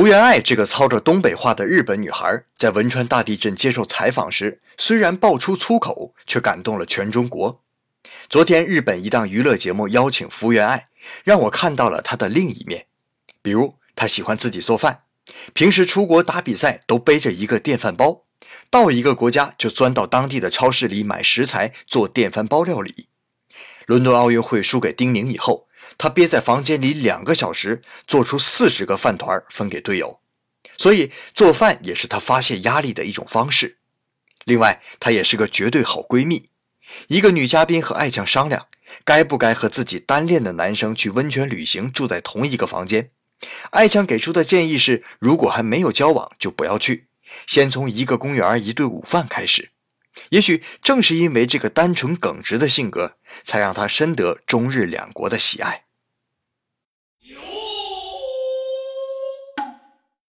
福原爱这个操着东北话的日本女孩，在汶川大地震接受采访时，虽然爆出粗口，却感动了全中国。昨天，日本一档娱乐节目邀请福原爱，让我看到了她的另一面。比如，她喜欢自己做饭，平时出国打比赛都背着一个电饭煲，到一个国家就钻到当地的超市里买食材做电饭煲料理。伦敦奥运会输给丁宁以后，她憋在房间里两个小时，做出四十个饭团分给队友。所以，做饭也是她发泄压力的一种方式。另外，她也是个绝对好闺蜜。一个女嘉宾和爱强商量，该不该和自己单恋的男生去温泉旅行，住在同一个房间。爱强给出的建议是：如果还没有交往，就不要去，先从一个公园一顿午饭开始。也许正是因为这个单纯耿直的性格，才让他深得中日两国的喜爱。